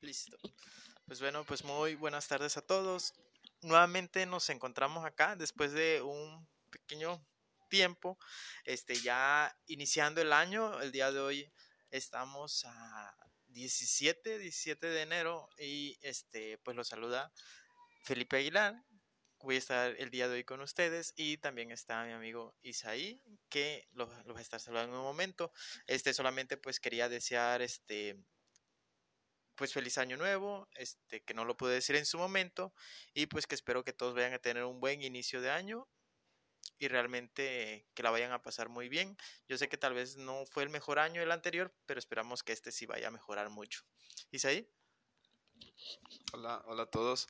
Listo. Pues bueno, pues muy buenas tardes a todos. Nuevamente nos encontramos acá después de un pequeño tiempo, este ya iniciando el año. El día de hoy estamos a 17, 17 de enero y este pues lo saluda Felipe Aguilar. Voy a estar el día de hoy con ustedes y también está mi amigo Isaí que lo, lo va a estar saludando en un momento. Este solamente pues quería desear este pues feliz año nuevo, este, que no lo pude decir en su momento, y pues que espero que todos vayan a tener un buen inicio de año y realmente que la vayan a pasar muy bien. Yo sé que tal vez no fue el mejor año el anterior, pero esperamos que este sí vaya a mejorar mucho. Isaí. Hola, hola a todos.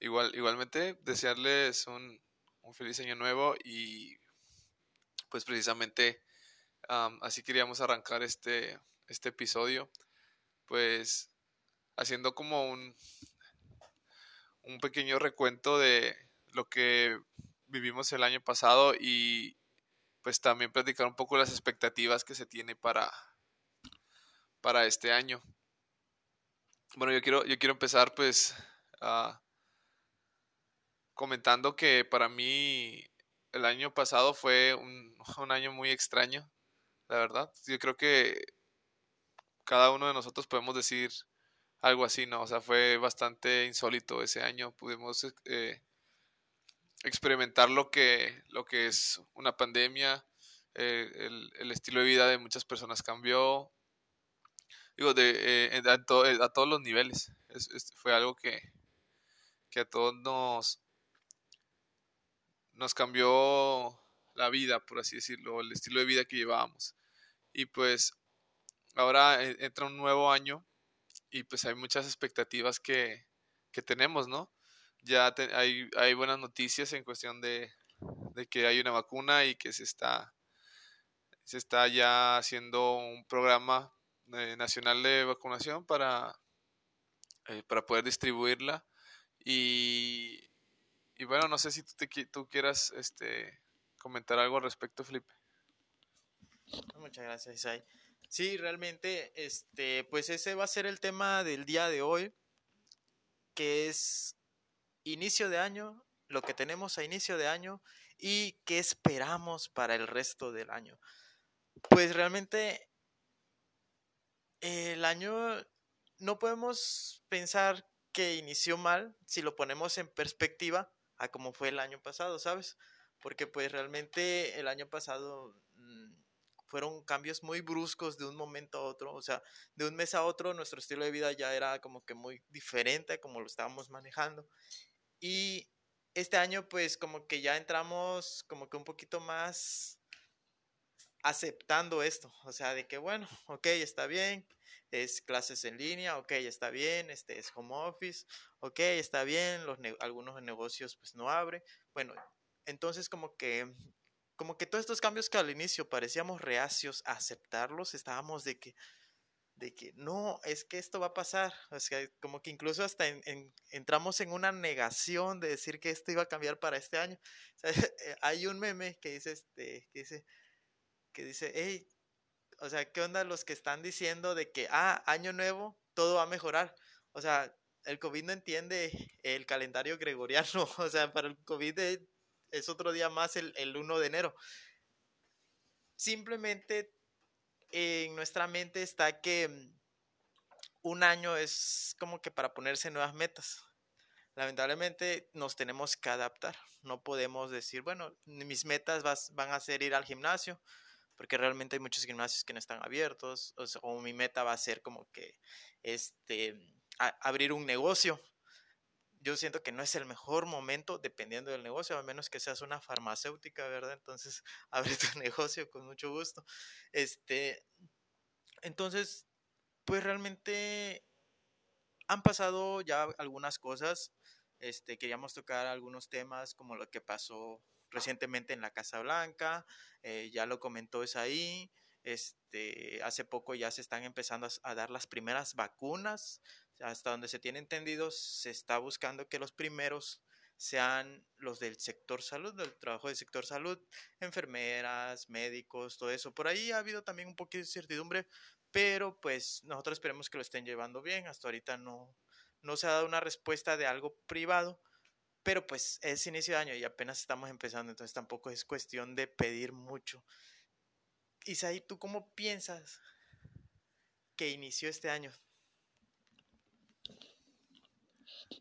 Igual, igualmente desearles un, un feliz año nuevo y pues precisamente así queríamos arrancar este, este episodio. Pues haciendo como un, un pequeño recuento de lo que vivimos el año pasado y pues también platicar un poco las expectativas que se tiene para, para este año. Bueno, yo quiero, yo quiero empezar pues comentando que para mí el año pasado fue un, un año muy extraño, la verdad. Yo creo que cada uno de nosotros podemos decir algo así, ¿no? O sea, fue bastante insólito ese año. Pudimos eh, experimentar lo que, lo que es una pandemia, eh, el, estilo de vida de muchas personas cambió, digo, de, eh, a, todos los niveles. fue algo que, que a todos nos, nos cambió la vida, por así decirlo, el estilo de vida que llevábamos. Y pues ahora entra un nuevo año y pues hay muchas expectativas que, que tenemos, ¿no? Ya hay, hay, buenas noticias en cuestión de, de, que hay una vacuna y que se está, se está ya haciendo un programa eh, nacional de vacunación para, eh, para poder distribuirla. Y, y, bueno, no sé si tú, te, tú quieras este, comentar algo al respecto, Felipe. Muchas gracias, Isai. Sí, realmente, este, pues ese va a ser el tema del día de hoy, que es inicio de año, lo que tenemos a inicio de año y qué esperamos para el resto del año. Pues realmente el año no podemos pensar que inició mal si lo ponemos en perspectiva a cómo fue el año pasado, ¿sabes? Porque pues realmente el año pasado fueron cambios muy bruscos de un momento a otro, o sea, de un mes a otro nuestro estilo de vida ya era como que muy diferente como lo estábamos manejando. Y este año pues como que ya entramos como que un poquito más aceptando esto, o sea, de que bueno, ok, está bien, es clases en línea, ok, está bien, este es home office, ok, está bien, los algunos negocios pues no abren, bueno, entonces como que como que todos estos cambios que al inicio parecíamos reacios a aceptarlos, estábamos de que, de que no, es que esto va a pasar. O sea, como que incluso hasta entramos en una negación de decir que esto iba a cambiar para este año. Eh, hay un meme que dice, este, que dice, que dice, hey, o sea, ¿qué onda los que están diciendo de que, ah, año nuevo, todo va a mejorar? O sea, el COVID no entiende el calendario gregoriano. O sea, para el COVID es otro día más el, el 1 de enero. Simplemente en nuestra mente está que mm, un año es como que para ponerse nuevas metas. Lamentablemente nos tenemos que adaptar. No podemos decir, bueno, mis metas van a ser ir al gimnasio, porque realmente hay muchos gimnasios que no están abiertos. O, mi meta va a ser como que este, abrir un negocio yo siento que no es el mejor momento dependiendo del negocio, a menos que seas una farmacéutica, ¿verdad? Entonces, abre tu negocio con mucho gusto. Este, entonces, pues realmente han pasado ya algunas cosas. Este, queríamos tocar algunos temas como lo que pasó recientemente en la Casa Blanca, eh, ya lo comentó es ahí. Este, hace poco ya se están empezando a dar las primeras vacunas hasta donde se tiene entendido, se está buscando que los primeros sean los del sector salud, del trabajo del sector salud, enfermeras, médicos, todo eso. Por ahí ha habido también un poquito de incertidumbre, pero pues nosotros esperemos que lo estén llevando bien. Hasta ahorita no, no se ha dado una respuesta de algo privado, pero pues es inicio de año y apenas estamos empezando, entonces tampoco es cuestión de pedir mucho. Isaí, ¿tú cómo piensas que inició este año?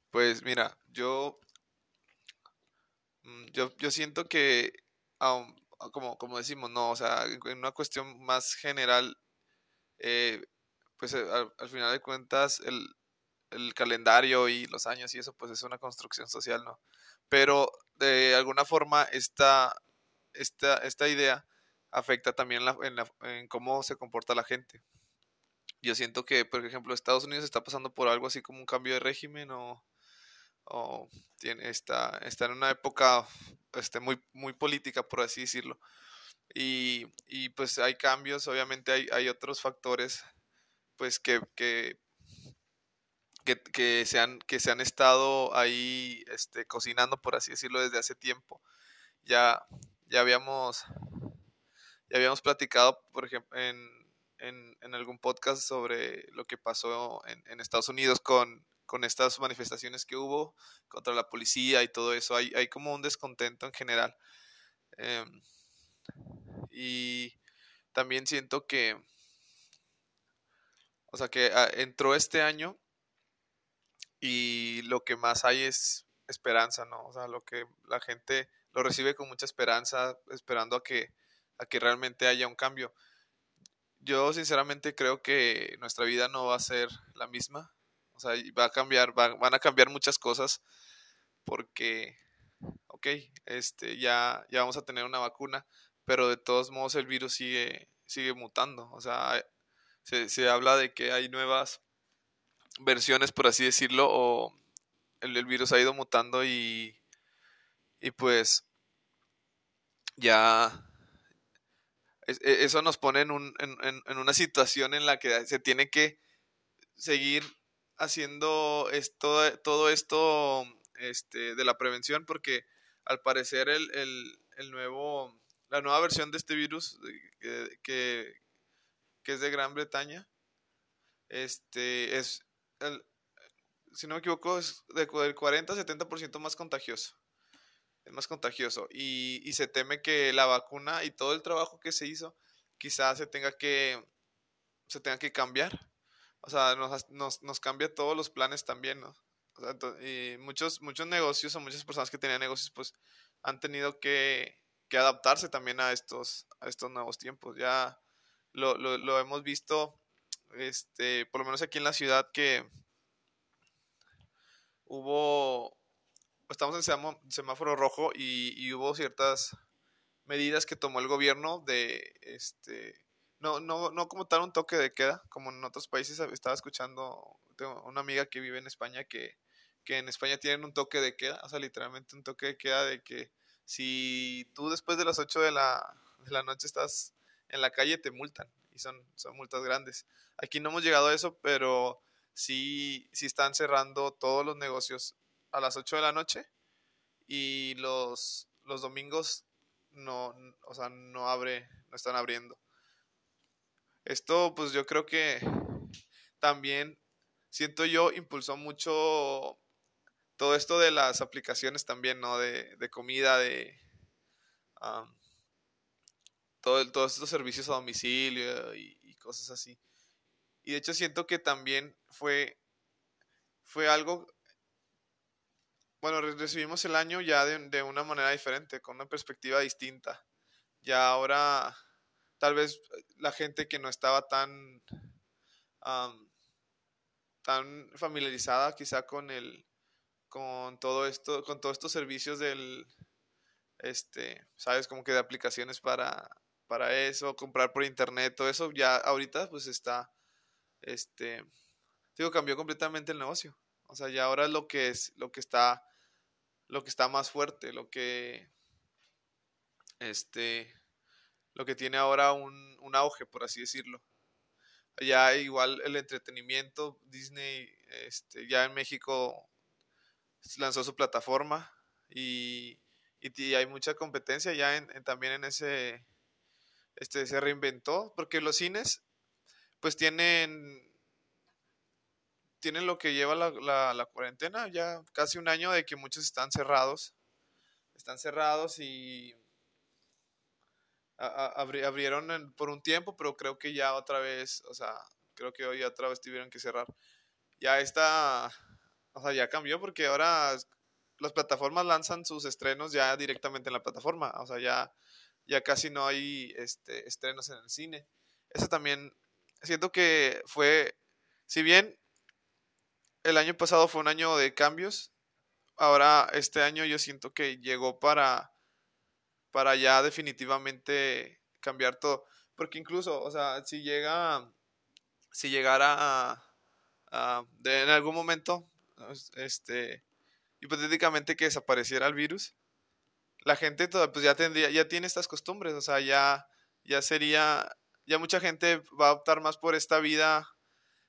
Pues mira, yo, mm, yo, yo siento que, como, como decimos, no, o sea, en una cuestión más general, eh, pues eh, al, final de cuentas, el, el calendario y los años y eso, pues es una construcción social, ¿no? Pero de alguna forma esta, esta, esta idea afecta también en, cómo se comporta la gente. Yo siento que, por ejemplo, Estados Unidos está pasando por algo así como un cambio de régimen o, tiene, está, en una época este, muy, política, por así decirlo. Y, pues hay cambios, obviamente hay, otros factores pues que, se han, estado ahí este, cocinando, por así decirlo, desde hace tiempo. Ya, habíamos, ya habíamos platicado, por ejemplo, en, en, algún podcast sobre lo que pasó en, en Estados Unidos con, con, estas manifestaciones que hubo contra la policía y todo eso. Hay, hay como un descontento en general. Em, y también siento que, o sea, que ah, entró este año y lo que más hay es esperanza, ¿no? O sea, lo que la gente lo recibe con mucha esperanza, esperando a que, a que realmente haya un cambio. Yo sinceramente creo que nuestra vida no va a ser la misma, o sea, va a cambiar, van a cambiar muchas cosas porque, ok, este, ya, ya vamos a tener una vacuna, pero de todos modos el virus sigue, sigue mutando, o sea, se, se habla de que hay nuevas versiones, por así decirlo, o el, virus ha ido mutando y, y pues ya e, eso nos pone en, un, en, en, una situación en la que se tiene que seguir haciendo esto, todo esto este, de la prevención porque al parecer el, el, el nuevo, la nueva versión de este virus que, que, es de Gran Bretaña este, es, el, si no me equivoco, es del 40-70% más contagioso. Es más contagioso. Y, se teme que la vacuna y todo el trabajo que se hizo, quizás se tenga que, se tenga que cambiar. O sea, nos, nos, nos cambia todos los planes también, ¿no? Y muchos, muchos negocios o muchas personas que tenían negocios, pues han tenido que, que adaptarse también a estos, a estos nuevos tiempos. Ya lo, lo, lo hemos visto este, por lo menos aquí en la ciudad, que hubo, estamos en semáforo rojo y, hubo ciertas medidas que tomó el gobierno de, este, no, no, no como tal un toque de queda, como en otros países estaba escuchando, tengo una amiga que vive en España que, que en España tienen un toque de queda, o sea, literalmente un toque de queda de que si tú después de las 8 de la, de la noche estás en la calle te multan y son, son multas grandes. Aquí no hemos llegado a eso, pero sí, sí están cerrando todos los negocios a las 8 de la noche y los, los domingos no, o sea, no abre, no están abriendo. Esto pues yo creo que también siento yo impulsó mucho todo esto de las aplicaciones también, ¿no? De, de comida, de todo, todos estos servicios a domicilio y, cosas así. Y de hecho siento que también fue, fue algo, bueno, recibimos el año ya de, una manera diferente, con una perspectiva distinta. Ya ahora tal vez la gente que no estaba tan, tan familiarizada quizá con el, con todo esto, con todos estos servicios del, este, sabes, como que de aplicaciones para para eso, comprar por internet, todo eso ya ahorita pues está, este, digo, cambió completamente el negocio. O sea, ya ahora es lo que es, lo que está, lo que está más fuerte, lo que, este, lo que tiene ahora un, un auge, por así decirlo. Ya igual el entretenimiento, Disney, este, ya en México lanzó su plataforma y, y, hay mucha competencia ya en, también en ese, este, se reinventó, porque los cines, pues tienen tienen lo que lleva la, la, cuarentena, ya casi un año de que muchos están cerrados. Están cerrados y abrieron por un tiempo, pero creo que ya otra vez, o sea, creo que hoy otra vez tuvieron que cerrar. Ya está, o sea, ya cambió porque ahora las plataformas lanzan sus estrenos ya directamente en la plataforma, o sea, ya, ya casi no hay este, estrenos en el cine. Eso también, siento que fue, si bien el año pasado fue un año de cambios. Ahora, este año yo siento que llegó para, para ya definitivamente cambiar todo. Porque incluso, o sea, si llega, si llegara en algún momento, este, hipotéticamente que desapareciera el virus, la gente toda, pues ya tendría, ya tiene estas costumbres, o sea, ya, ya sería, ya mucha gente va a optar más por esta vida,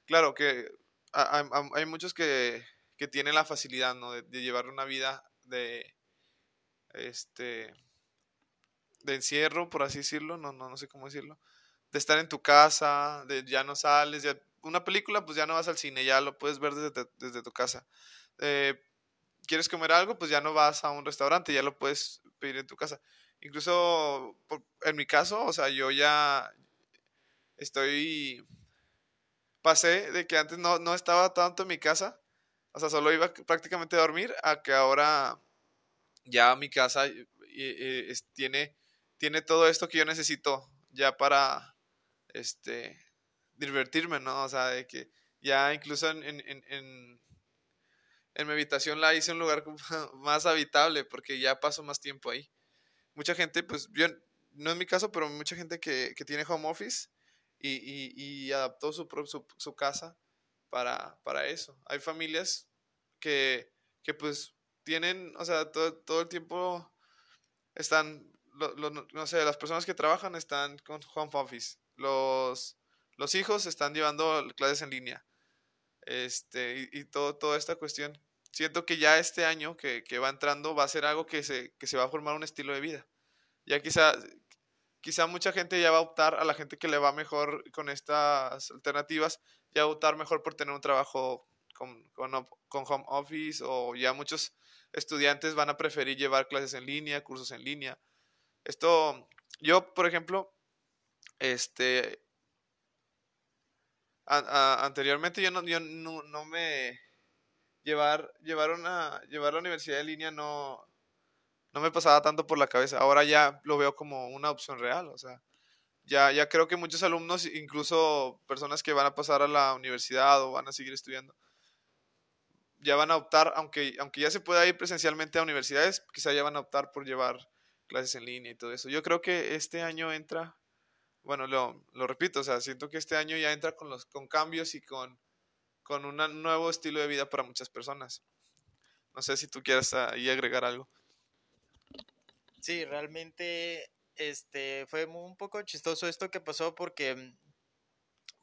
claro que hay, muchos que, tienen la facilidad, ¿no? De, llevar una vida de, este, de encierro, por así decirlo, no, no, no sé cómo decirlo, de estar en tu casa, de ya no sales, ya, una película, pues ya no vas al cine, ya lo puedes ver desde, desde tu casa. Eh, ¿Quieres comer algo? Pues ya no vas a un restaurante, ya lo puedes pedir en tu casa. Incluso en mi caso, o sea, yo ya estoy pasé de que antes no, estaba tanto en mi casa, o sea, solo iba prácticamente a dormir, a que ahora ya mi casa tiene, tiene todo esto que yo necesito ya para, este, divertirme, ¿no? O sea, de que ya incluso en, en, en, en mi habitación la hice un lugar más habitable porque ya paso más tiempo ahí. Mucha gente, pues, yo, no es mi caso, pero mucha gente que, que tiene home office, y, y, adaptó su, su, su casa para, para, eso. Hay familias que, que pues tienen, o sea, todo, todo el tiempo están, no sé, las personas que trabajan están con home office, los, los hijos están llevando clases en línea, este, y, todo, toda esta cuestión. Siento que ya este año que, que, va entrando va a ser algo que se, que se va a formar un estilo de vida. Ya quizá quizá mucha gente ya va a optar, a la gente que le va mejor con estas alternativas, ya va a optar mejor por tener un trabajo con, con, home office o ya muchos estudiantes van a preferir llevar clases en línea, cursos en línea. Esto, yo, por ejemplo, este, anteriormente yo no, yo no, no me llevar, llevar una, llevar la universidad en línea no, no me pasaba tanto por la cabeza. Ahora ya lo veo como una opción real, o sea, ya, ya creo que muchos alumnos, incluso personas que van a pasar a la universidad o van a seguir estudiando, ya van a optar, aunque, aunque ya se pueda ir presencialmente a universidades, quizá ya van a optar por llevar clases en línea y todo eso. Yo creo que este año entra, bueno, lo, lo repito, o sea, siento que este año ya entra con, los, con cambios y con, con un nuevo estilo de vida para muchas personas. No sé si tú quieres ahí agregar algo. Sí, realmente este fue un poco chistoso esto que pasó porque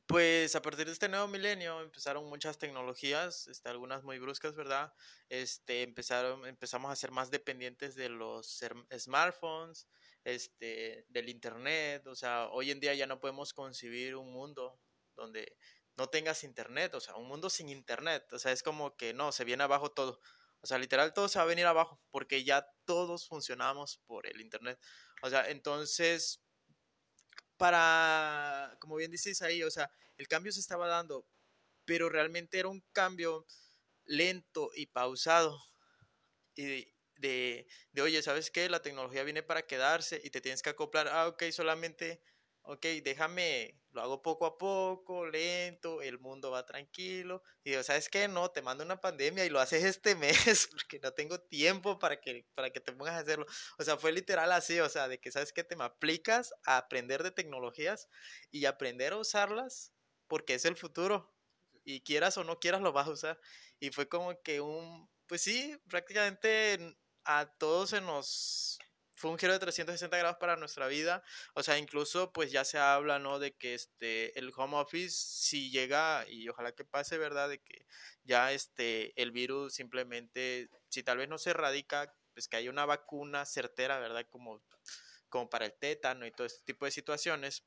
pues a partir de este nuevo milenio empezaron muchas tecnologías, este, algunas muy bruscas, ¿verdad? Este, empezaron, empezamos a ser más dependientes de los smartphones, este, del internet, o sea, hoy en día ya no podemos concebir un mundo donde no tengas internet, o sea, un mundo sin internet, o sea, es como que no, se viene abajo todo. O sea, literal todo se va a venir abajo porque ya todos funcionamos por el Internet. O sea, entonces, para, como bien dices ahí, o sea, el cambio se estaba dando, pero realmente era un cambio lento y pausado. Y de, de, oye, ¿sabes qué? La tecnología viene para quedarse y te tienes que acoplar. Ah, ok, solamente ok, déjame, lo hago poco a poco, lento, el mundo va tranquilo. Y digo, ¿sabes qué? No, te mando una pandemia y lo haces este mes porque no tengo tiempo para que, para que te pongas a hacerlo. O sea, fue literal así, o sea, de que, ¿sabes qué? Te me aplicas a aprender de tecnologías y aprender a usarlas porque es el futuro. Y quieras o no quieras, lo vas a usar. Y fue como que un, pues sí, prácticamente a todos se nos fue un giro de 360 grados para nuestra vida. O sea, incluso pues ya se habla, ¿no? De que este, el home office si llega, y ojalá que pase, ¿verdad? De que ya este, el virus simplemente, si tal vez no se erradica, pues que haya una vacuna certera, ¿verdad? Como, como para el tétano y todo este tipo de situaciones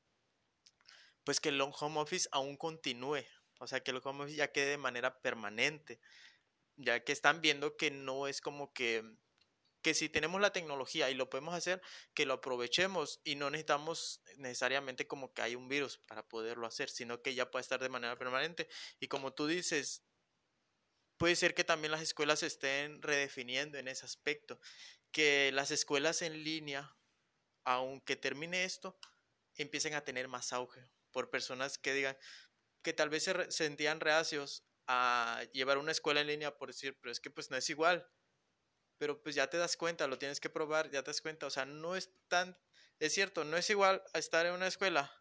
pues que el home office aún continúe, o sea, que el home office ya quede de manera permanente, ya que están viendo que no es como que que si tenemos la tecnología y lo podemos hacer, que lo aprovechemos y no necesitamos necesariamente como que hay un virus para poderlo hacer, sino que ya puede estar de manera permanente. Y como tú dices, puede ser que también las escuelas estén redefiniendo en ese aspecto, que las escuelas en línea, aunque termine esto, empiecen a tener más auge por personas que digan que tal vez se sentían reacios a llevar una escuela en línea por decir, pero es que pues no es igual pero pues ya te das cuenta, lo tienes que probar, ya te das cuenta, o sea, no es tan, es cierto, no es igual a estar en una escuela,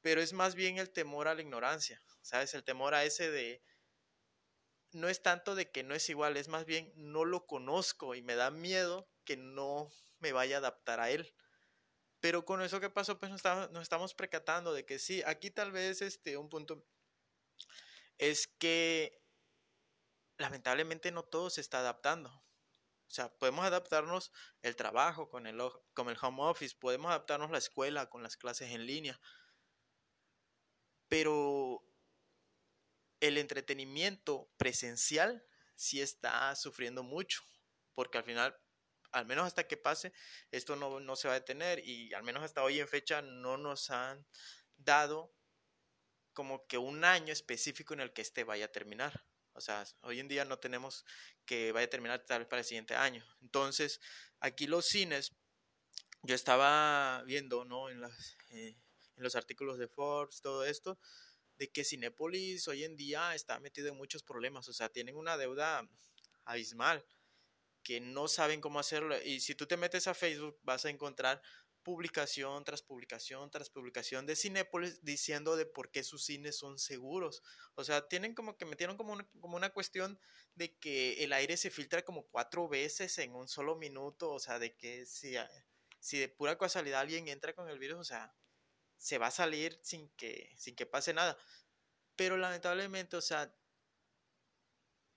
pero es más bien el temor a la ignorancia, ¿sabes? El temor a ese de, no es tanto de que no es igual, es más bien no lo conozco y me da miedo que no me vaya a adaptar a él. Pero con eso que pasó, pues nos estamos, nos estamos percatando de que sí, aquí tal vez este, un punto es que lamentablemente no todo se está adaptando. O sea, podemos adaptarnos el trabajo con el, con el home office, podemos adaptarnos la escuela con las clases en línea, pero el entretenimiento presencial sí está sufriendo mucho, porque al final, al menos hasta que pase, esto no, no se va a detener y al menos hasta hoy en fecha no nos han dado como que un año específico en el que este vaya a terminar. O sea, hoy en día no tenemos que vaya a terminar tal vez para el siguiente año. Entonces, aquí los cines, yo estaba viendo, ¿no? En, las, eh, en los artículos de Forbes, todo esto, de que Cinepolis hoy en día está metido en muchos problemas. O sea, tienen una deuda abismal que no saben cómo hacerlo. Y si tú te metes a Facebook, vas a encontrar publicación tras publicación tras publicación de Cinépolis diciendo de por qué sus cines son seguros. O sea, tienen como que metieron como una, como una cuestión de que el aire se filtra como cuatro veces en un solo minuto. O sea, de que si, si de pura casualidad alguien entra con el virus, o sea, se va a salir sin que, sin que pase nada. Pero lamentablemente, o sea,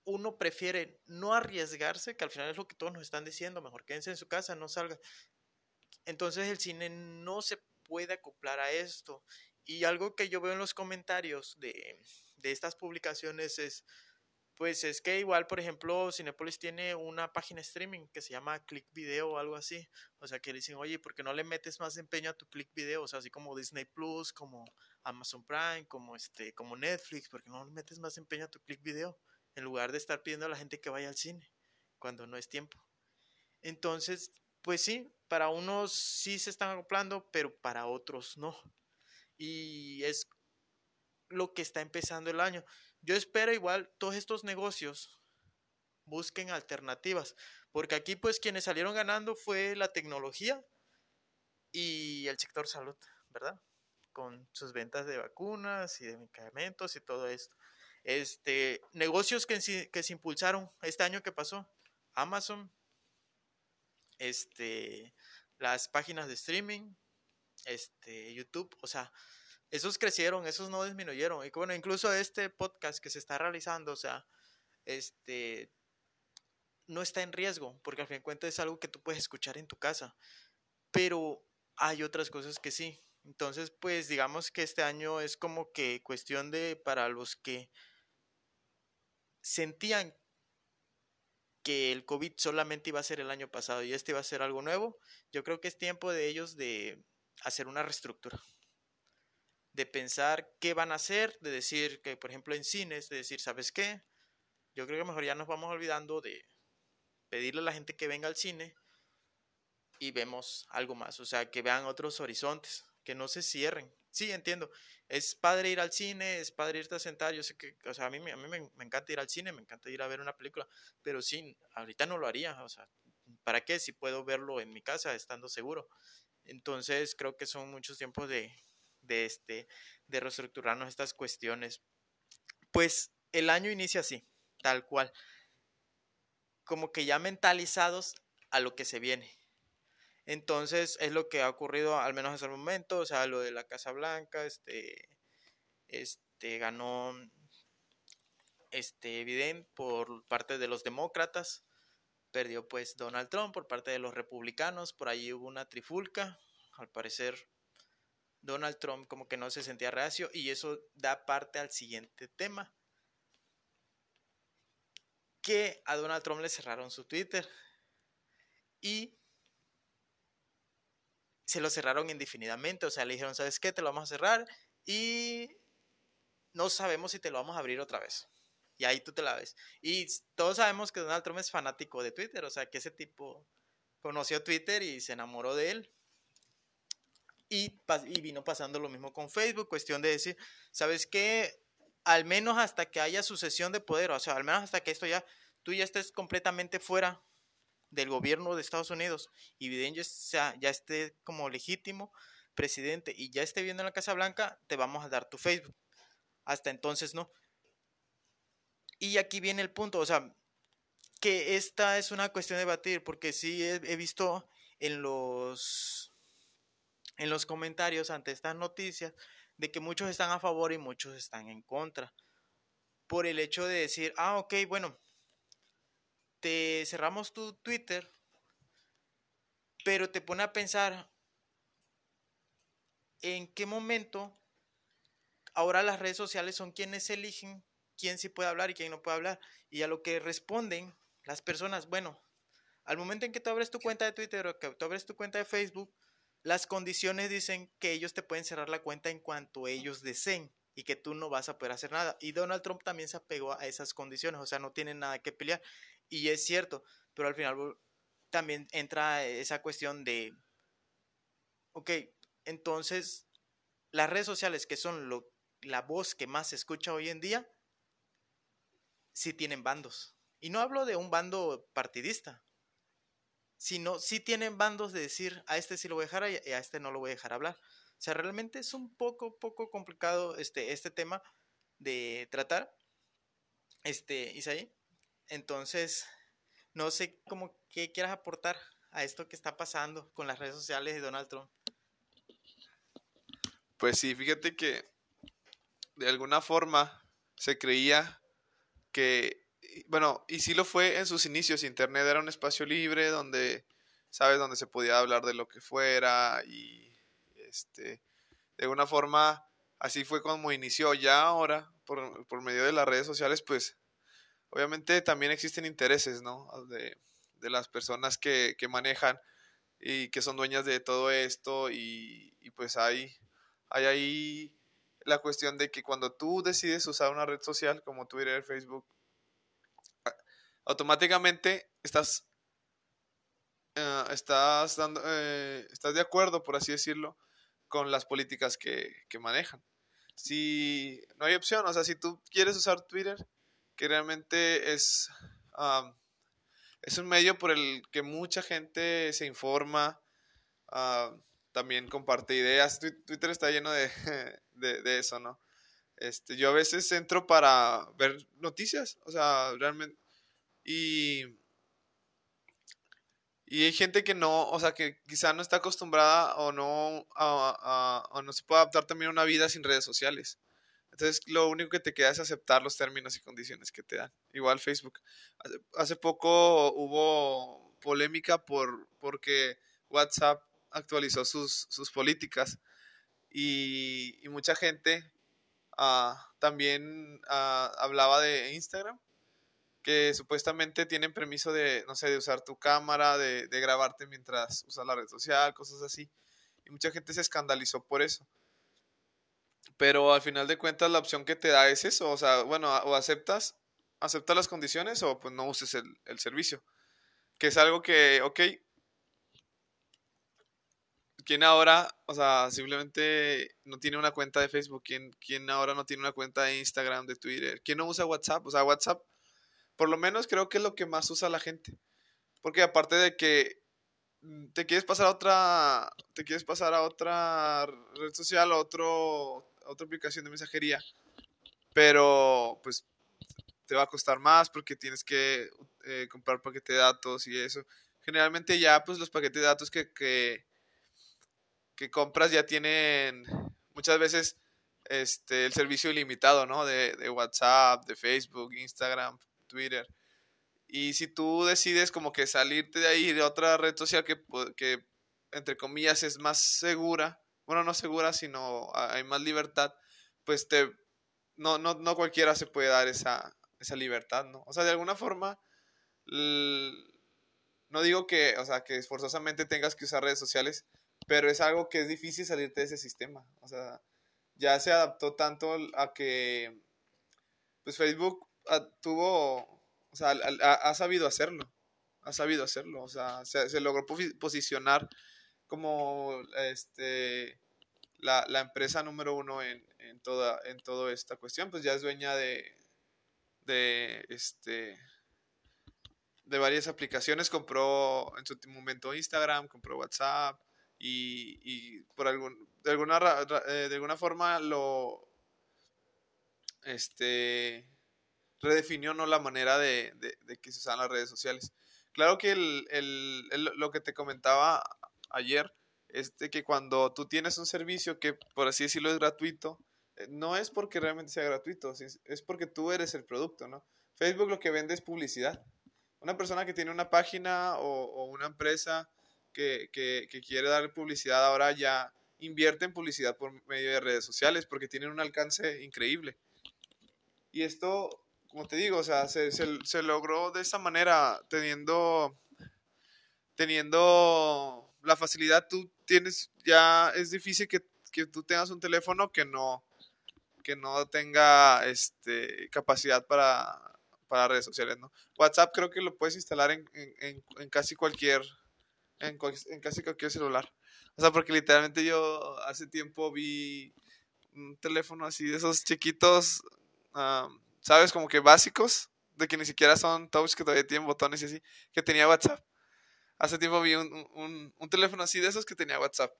uno prefiere no arriesgarse, que al final es lo que todos nos están diciendo, mejor quédense en su casa, no salga. Entonces el cine no se puede acoplar a esto. Y algo que yo veo en los comentarios de, estas publicaciones es, pues es que igual, por ejemplo, Cinepolis tiene una página streaming que se llama Click Video o algo así. O sea, que dicen, oye, ¿por qué no le metes más empeño a tu Click Video? O sea, así como Disney Plus, como Amazon Prime, como, este, como Netflix, ¿por qué no le metes más empeño a tu Click Video? En lugar de estar pidiendo a la gente que vaya al cine cuando no es tiempo. Entonces, pues sí, para unos sí se están acoplando, pero para otros no. Y es lo que está empezando el año. Yo espero igual todos estos negocios busquen alternativas, porque aquí pues quienes salieron ganando fue la tecnología y el sector salud, ¿verdad? Con sus ventas de vacunas y de medicamentos y todo esto. Este, negocios que, que se impulsaron este año que pasó, Amazon, este, las páginas de streaming, este, YouTube, o sea, esos crecieron, esos no disminuyeron. Y bueno, incluso este podcast que se está realizando, o sea, este, no está en riesgo, porque al fin de cuentas es algo que tú puedes escuchar en tu casa. Pero hay otras cosas que sí. Entonces, pues digamos que este año es como que cuestión de para los que sentían que el COVID solamente iba a ser el año pasado y este iba a ser algo nuevo, yo creo que es tiempo de ellos de hacer una reestructura, de pensar qué van a hacer, de decir que, por ejemplo, en cines, de decir, ¿sabes qué? Yo creo que mejor ya nos vamos olvidando de pedirle a la gente que venga al cine y vemos algo más, o sea, que vean otros horizontes, que no se cierren. Sí, entiendo, es padre ir al cine, es padre irte a sentar, yo sé que, o sea, a mí, a mí me, encanta ir al cine, me encanta ir a ver una película, pero sí, ahorita no lo haría, o sea, ¿para qué si puedo verlo en mi casa estando seguro? Entonces creo que son muchos tiempos de, de, este, de reestructurarnos estas cuestiones. Pues el año inicia así, tal cual, como que ya mentalizados a lo que se viene. Entonces es lo que ha ocurrido al menos hasta el momento, o sea, lo de la Casa Blanca, este, este ganó este Biden por parte de los demócratas, perdió pues Donald Trump por parte de los republicanos, por ahí hubo una trifulca, al parecer Donald Trump como que no se sentía reacio y eso da parte al siguiente tema. Que a Donald Trump le cerraron su Twitter y se lo cerraron indefinidamente, o sea, le dijeron, ¿sabes qué? Te lo vamos a cerrar y no sabemos si te lo vamos a abrir otra vez. Y ahí tú te la ves. Y todos sabemos que Donald Trump es fanático de Twitter, o sea, que ese tipo conoció Twitter y se enamoró de él. Y, y vino pasando lo mismo con Facebook, cuestión de decir, ¿sabes qué? Al menos hasta que haya sucesión de poder, o sea, al menos hasta que esto ya, tú ya estés completamente fuera del gobierno de Estados Unidos y Biden ya, ya esté como legítimo presidente y ya esté viendo en la Casa Blanca, te vamos a dar tu Facebook. Hasta entonces no. Y aquí viene el punto, o sea, que esta es una cuestión de debatir, porque sí he, he visto en los en los comentarios ante estas noticias de que muchos están a favor y muchos están en contra. Por el hecho de decir, ah, ok, bueno, te cerramos tu Twitter, pero te pone a pensar en qué momento ahora las redes sociales son quienes eligen quién sí puede hablar y quién no puede hablar. Y a lo que responden las personas, bueno, al momento en que tú abres tu cuenta de Twitter o que tú abres tu cuenta de Facebook, las condiciones dicen que ellos te pueden cerrar la cuenta en cuanto ellos deseen y que tú no vas a poder hacer nada. Y Donald Trump también se apegó a esas condiciones, o sea, no tiene nada que pelear. Y es cierto, pero al final también entra esa cuestión de, ok, entonces las redes sociales, que son lo, la voz que más se escucha hoy en día, sí tienen bandos. Y no hablo de un bando partidista, sino sí tienen bandos de decir a este sí lo voy a dejar y a este no lo voy a dejar hablar. O sea, realmente es un poco, poco complicado este, este tema de tratar, este, Isaí. Entonces, no sé cómo qué quieras aportar a esto que está pasando con las redes sociales de Donald Trump. Pues sí, fíjate que de alguna forma se creía que, bueno, y sí lo fue en sus inicios, Internet era un espacio libre donde, ¿sabes? Donde se podía hablar de lo que fuera y, este, de alguna forma, así fue como inició. Ya ahora, por, por medio de las redes sociales, pues obviamente también existen intereses, ¿no? De, las personas que, manejan y que son dueñas de todo esto y, pues hay, hay ahí la cuestión de que cuando tú decides usar una red social como Twitter, Facebook, automáticamente estás, eh, estás, dando, eh, estás de acuerdo, por así decirlo, con las políticas que, que manejan. Si no hay opción, o sea, si tú quieres usar Twitter, que realmente es, es un medio por el que mucha gente se informa, también comparte ideas. Twitter está lleno de, de, eso, ¿no? Este, yo a veces entro para ver noticias, o sea, realmente. Y, y hay gente que no, o sea, que quizá no está acostumbrada o no, o no se puede adaptar también a una vida sin redes sociales. Entonces lo único que te queda es aceptar los términos y condiciones que te dan. Igual Facebook. Hace, poco hubo polémica por porque WhatsApp actualizó sus, sus políticas y, mucha gente ah, también ah, hablaba de Instagram que supuestamente tienen permiso de, no sé, de usar tu cámara, de, de grabarte mientras usas la red social, cosas así. Y mucha gente se escandalizó por eso pero al final de cuentas la opción que te da es eso, o sea, bueno, o aceptas, aceptas las condiciones o pues no uses el, el servicio, que es algo que, ok, ¿quién ahora, o sea, simplemente no tiene una cuenta de Facebook? ¿Quién, ¿Quién ahora no tiene una cuenta de Instagram, de Twitter? ¿Quién no usa WhatsApp? O sea, WhatsApp, por lo menos creo que es lo que más usa la gente. Porque aparte de que te quieres pasar a otra, te quieres pasar a otra red social, a otro otra aplicación de mensajería, pero pues te va a costar más porque tienes que eh, comprar paquete de datos y eso. Generalmente ya pues los paquetes de datos que, que, compras ya tienen muchas veces este, el servicio ilimitado, ¿no? De, de, WhatsApp, de Facebook, Instagram, Twitter. Y si tú decides como que salirte de ahí de otra red social que, que entre comillas es más segura, bueno, no segura, sino hay más libertad, pues te, no, no, no cualquiera se puede dar esa, esa libertad, ¿no? O sea, de alguna forma, no digo que, o sea, que esforzosamente tengas que usar redes sociales, pero es algo que es difícil salirte de ese sistema. O sea, ya se adaptó tanto a que, pues Facebook tuvo, o sea, ha, sabido hacerlo, ha sabido hacerlo, o sea, se, logró posicionar como, este, la, empresa número uno en, en, toda, en toda esta cuestión, pues ya es dueña de, de, este, de varias aplicaciones, compró en su momento Instagram, compró WhatsApp y, por algún, de, alguna, eh, de alguna forma lo este, redefinió ¿no? la manera de, que se usan las redes sociales. Claro que lo que te comentaba ayer es de que cuando tú tienes un servicio que por así decirlo es gratuito, eh, no es porque realmente sea gratuito, es porque tú eres el producto, ¿no? Facebook lo que vende es publicidad una persona que tiene una página o, una empresa que, quiere dar publicidad ahora ya invierte en publicidad por medio de redes sociales porque tienen un alcance increíble. Y esto, como te digo, o sea, se, logró de esa manera teniendo, teniendo la facilidad. Tú tienes, ya es difícil que, que tú tengas un teléfono que no, que no tenga este, capacidad para para redes sociales, ¿no? WhatsApp creo que lo puedes instalar en, casi cualquier, en, casi cualquier celular. O sea, porque literalmente yo hace tiempo vi un teléfono así de esos chiquitos, ¿sabes? Como que básicos, de que ni siquiera son touch, que todavía tienen botones y así, que tenía WhatsApp. Hace tiempo vi un, teléfono así de esos que tenía WhatsApp.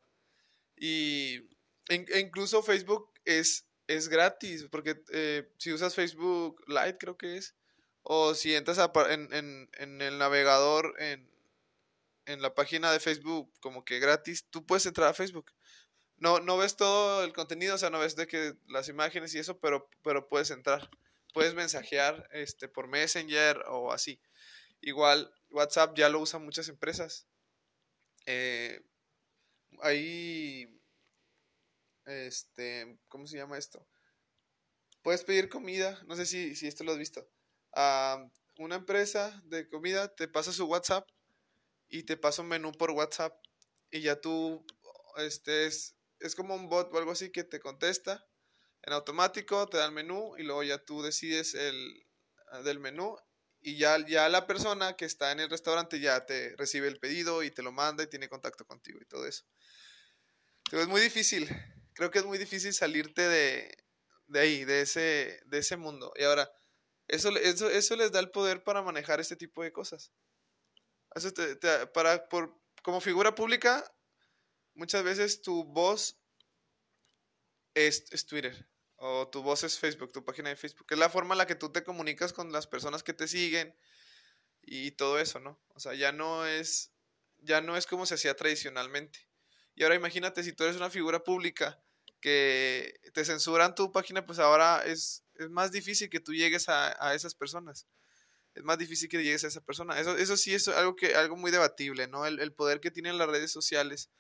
Y e incluso Facebook es, es gratis, porque eh, si usas Facebook Lite creo que es, o si entras en, el navegador, en, la página de Facebook, como que gratis, tú puedes entrar a Facebook. No, no ves todo el contenido, o sea, no ves de que las imágenes y eso, pero, pero puedes entrar. Puedes mensajear este, por Messenger o así. Igual, WhatsApp ya lo usan muchas empresas. Eh, ahí, este, ¿cómo se llama esto? Puedes pedir comida, no sé si, si esto lo has visto a una empresa de comida, te pasa su WhatsApp y te pasa un menú por WhatsApp y ya tú, este, es, es como un bot o algo así que te contesta en automático, te da el menú y luego ya tú decides el ah, del menú y ya, ya la persona que está en el restaurante ya te recibe el pedido y te lo manda y tiene contacto contigo y todo eso. Pero es muy difícil, creo que es muy difícil salirte de, de ahí, de ese, de ese mundo. Y ahora, eso, eso, eso les da el poder para manejar este tipo de cosas. para, por, como figura pública, muchas veces tu voz es, Twitter o tu voz es Facebook, tu página de Facebook. Es la forma en la que tú te comunicas con las personas que te siguen y todo eso, ¿no? O sea, ya no es, ya no es como se hacía tradicionalmente. Y ahora imagínate si tú eres una figura pública que te censuran tu página, pues ahora es, es más difícil que tú llegues a, esas personas. Es más difícil que llegues a esa persona. Eso, eso sí es algo, que, algo muy debatible, ¿no? El, poder que tienen las redes sociales.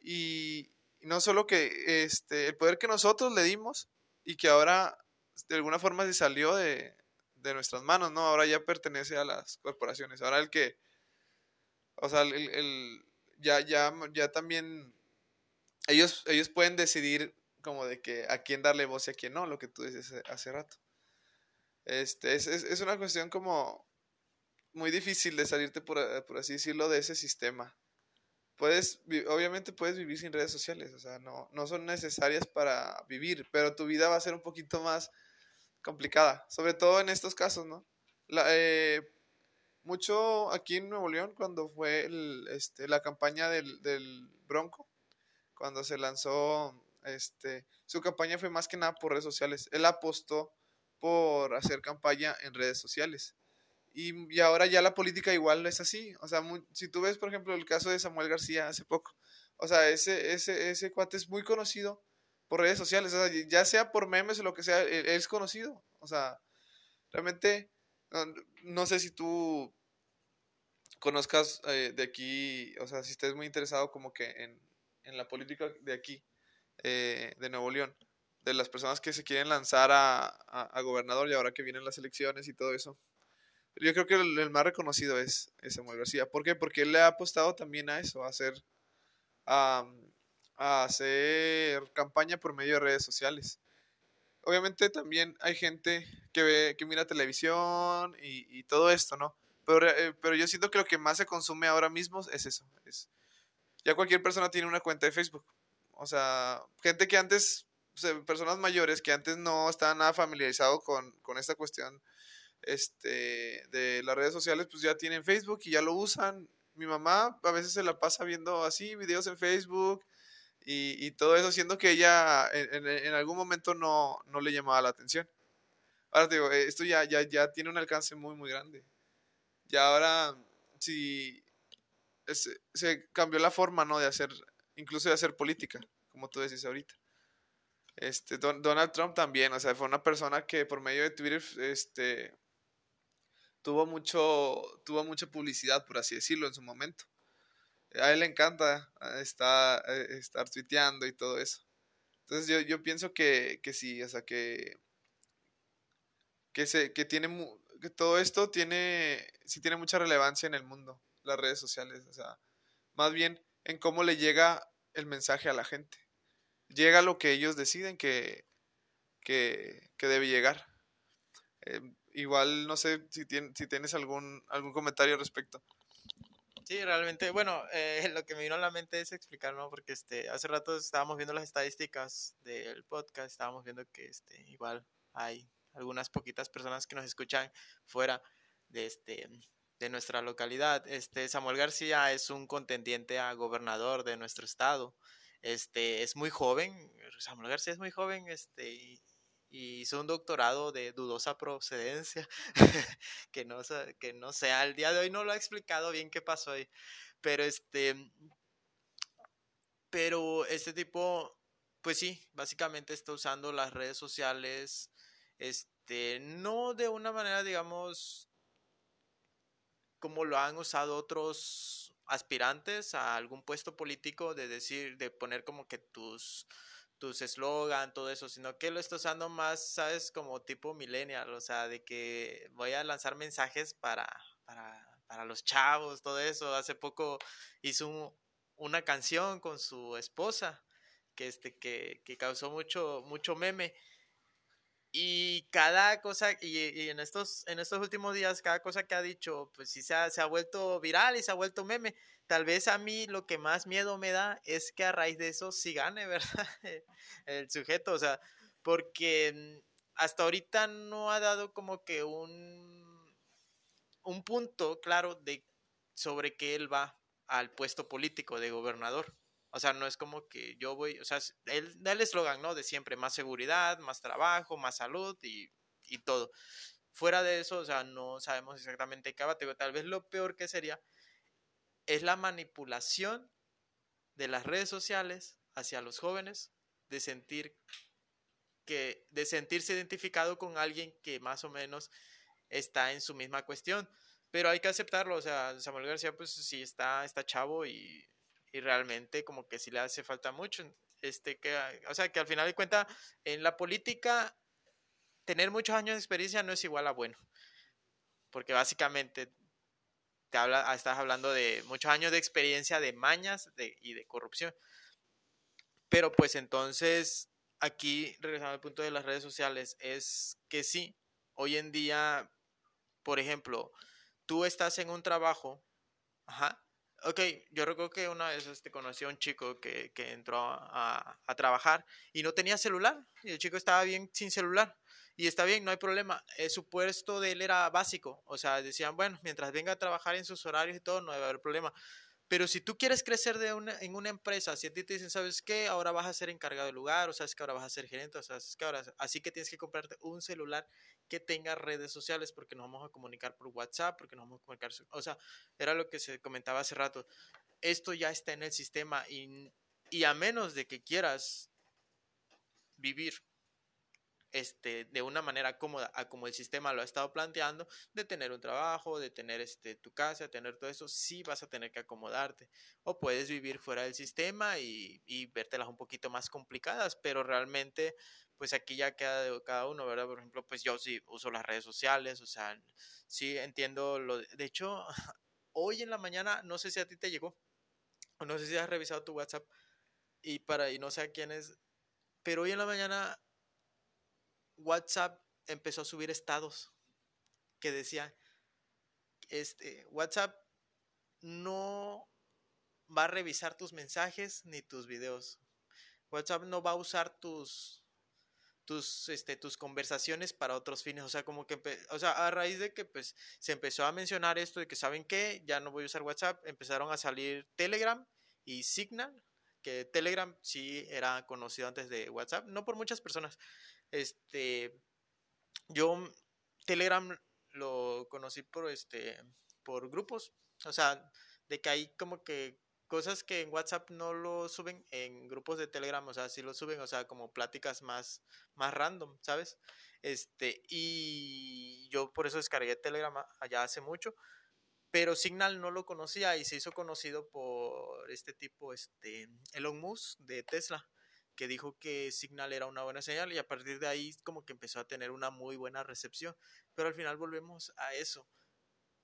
Y, no solo que este, el poder que nosotros le dimos y que ahora de alguna forma se salió de, nuestras manos, ¿no? Ahora ya pertenece a las corporaciones. Ahora el que, o sea, el, ya, ya, ya también ellos, ellos pueden decidir como de que a quién darle voz y a quién no, lo que tú dices hace rato. Este, es, es, una cuestión como muy difícil de salirte, por, por, así decirlo, de ese sistema. Puedes, obviamente puedes vivir sin redes sociales, o sea, no, no son necesarias para vivir, pero tu vida va a ser un poquito más complicada, sobre todo en estos casos, ¿no? La, eh, mucho aquí en Nuevo León, cuando fue este, la campaña del, del Bronco, cuando se lanzó, este, su campaña fue más que nada por redes sociales. Él apostó por hacer campaña en redes sociales. Y, ahora ya la política igual es así. O sea, si tú ves, por ejemplo, el caso de Samuel García hace poco, o sea, ese, ese, ese cuate es muy conocido por redes sociales, o sea, ya sea por memes o lo que sea, él, es conocido. O sea, realmente, no, sé si tú conozcas eh, de aquí, o sea, si estés muy interesado como que en, en la política de aquí. eh, de Nuevo León, de las personas que se quieren lanzar a, a, gobernador y ahora que vienen las elecciones y todo eso. Yo creo que el, más reconocido es, Samuel García. ¿Por qué? Porque él le ha apostado también a eso, a hacer, a, hacer campaña por medio de redes sociales. Obviamente también hay gente que, ve, que mira televisión y, y todo esto, ¿no? Pero, eh, pero yo siento que lo que más se consume ahora mismo es eso. Es, ya cualquier persona tiene una cuenta de Facebook. O sea, gente que antes, personas mayores que antes no estaban nada familiarizados con, con esta cuestión este, de las redes sociales, pues ya tienen Facebook y ya lo usan. Mi mamá a veces se la pasa viendo así videos en Facebook y, y todo eso, siendo que ella en, en, algún momento no, no, le llamaba la atención. Ahora te digo, esto ya, ya, ya tiene un alcance muy, muy grande. Y ahora, si se cambió la forma, ¿no? De hacer, incluso de hacer política, como tú decís ahorita. Este, Donald Trump también, o sea, fue una persona que por medio de Twitter, este, tuvo mucho, tuvo mucha publicidad, por así decirlo, en su momento. A él le encanta eh, estar, eh, estar tuiteando y todo eso. Entonces yo, yo pienso que, que sí, o sea, que, que, se, que tiene que todo esto tiene, sí tiene mucha relevancia en el mundo, las redes sociales, o sea, más bien en cómo le llega el mensaje a la gente. Llega lo que ellos deciden que, que, debe llegar. Eh, igual no sé si, si tienes algún, algún comentario al respecto. Sí, realmente, bueno, eh, lo que me vino a la mente es explicar, ¿no? Porque este, hace rato estábamos viendo las estadísticas del podcast, estábamos viendo que este, igual hay algunas poquitas personas que nos escuchan fuera de este de nuestra localidad. Este Samuel García es un contendiente a gobernador de nuestro estado. Este es muy joven, Samuel García es muy joven, este y, hizo un doctorado de dudosa procedencia, que no que no sé, al día de hoy no lo ha explicado bien qué pasó ahí, pero este pero este tipo pues sí, básicamente está usando las redes sociales este, no de una manera, digamos, como lo han usado otros aspirantes a algún puesto político, de decir, de poner como que tus tus eslogan, todo eso, sino que lo está usando más, sabes, como tipo millennial, o sea, de que voy a lanzar mensajes para, para, para los chavos, todo eso. Hace poco hizo una canción con su esposa que, este, que, que causó mucho, mucho meme y cada cosa, y, en, estos, en estos últimos días, cada cosa que ha dicho, pues sí se ha, se ha vuelto viral y se ha vuelto meme. Tal vez a mí lo que más miedo me da es que a raíz de eso sí gane, ¿verdad? El sujeto, o sea, porque hasta ahorita no ha dado como que un, un punto claro de sobre que él va al puesto político de gobernador. O sea, no es como que yo voy, o sea, el, el eslogan, ¿no? De siempre, más seguridad, más trabajo, más salud y, y todo. Fuera de eso, o sea, no sabemos exactamente qué va. Tal vez lo peor que sería es la manipulación de las redes sociales hacia los jóvenes de sentir que de sentirse identificado con alguien que más o menos está en su misma cuestión pero hay que aceptarlo o sea Samuel García pues sí está está chavo y y realmente como que sí le hace falta mucho. Este, que, o sea, que al final de cuentas, en la política, tener muchos años de experiencia no es igual a bueno. Porque básicamente te habla, estás hablando de muchos años de experiencia de mañas y de corrupción. Pero pues entonces, aquí, regresando al punto de las redes sociales, es que sí, hoy en día, por ejemplo, tú estás en un trabajo, ajá, Ok, yo recuerdo que una vez este, conocí a un chico que, que entró a, a, trabajar y no tenía celular. Y el chico estaba bien sin celular. Y está bien, no hay problema. El su puesto de él era básico. O sea, decían, bueno, mientras venga a trabajar en sus horarios y todo, no debe haber problema. Pero si tú quieres crecer de una, en una empresa, si a ti te dicen, ¿sabes qué? Ahora vas a ser encargado del lugar, o sabes que ahora vas a ser gerente, o sabes que ahora, así que tienes que comprarte un celular que tenga redes sociales porque nos vamos a comunicar por WhatsApp, porque nos vamos a comunicar, o sea, era lo que se comentaba hace rato. Esto ya está en el sistema y, y a menos de que quieras vivir este, de una manera cómoda a como el sistema lo ha estado planteando, de tener un trabajo, de tener este, tu casa, tener todo eso, sí vas a tener que acomodarte. O puedes vivir fuera del sistema y, y vértelas un poquito más complicadas, pero realmente, pues aquí ya queda cada uno, ¿verdad? Por ejemplo, pues yo sí uso las redes sociales, o sea, sí entiendo lo... De, de hecho, hoy en la mañana, no sé si a ti te llegó, o no sé si has revisado tu WhatsApp, y para, y no sé a quién es, pero hoy en la mañana WhatsApp empezó a subir estados que decía, este, WhatsApp no va a revisar tus mensajes ni tus videos. WhatsApp no va a usar tus tus este tus conversaciones para otros fines, o sea, como que o sea, a raíz de que pues se empezó a mencionar esto de que saben qué, ya no voy a usar WhatsApp, empezaron a salir Telegram y Signal, que Telegram sí era conocido antes de WhatsApp, no por muchas personas, este, yo Telegram lo conocí por este, por grupos, o sea, de que hay como que cosas que en WhatsApp no lo suben en grupos de Telegram, o sea, sí lo suben, o sea, como pláticas más, más random, ¿sabes? Este, y yo por eso descargué Telegram allá hace mucho, pero Signal no lo conocía y se hizo conocido por este tipo, este, Elon Musk de Tesla que dijo que Signal era una buena señal y a partir de ahí como que empezó a tener una muy buena recepción. Pero al final volvemos a eso.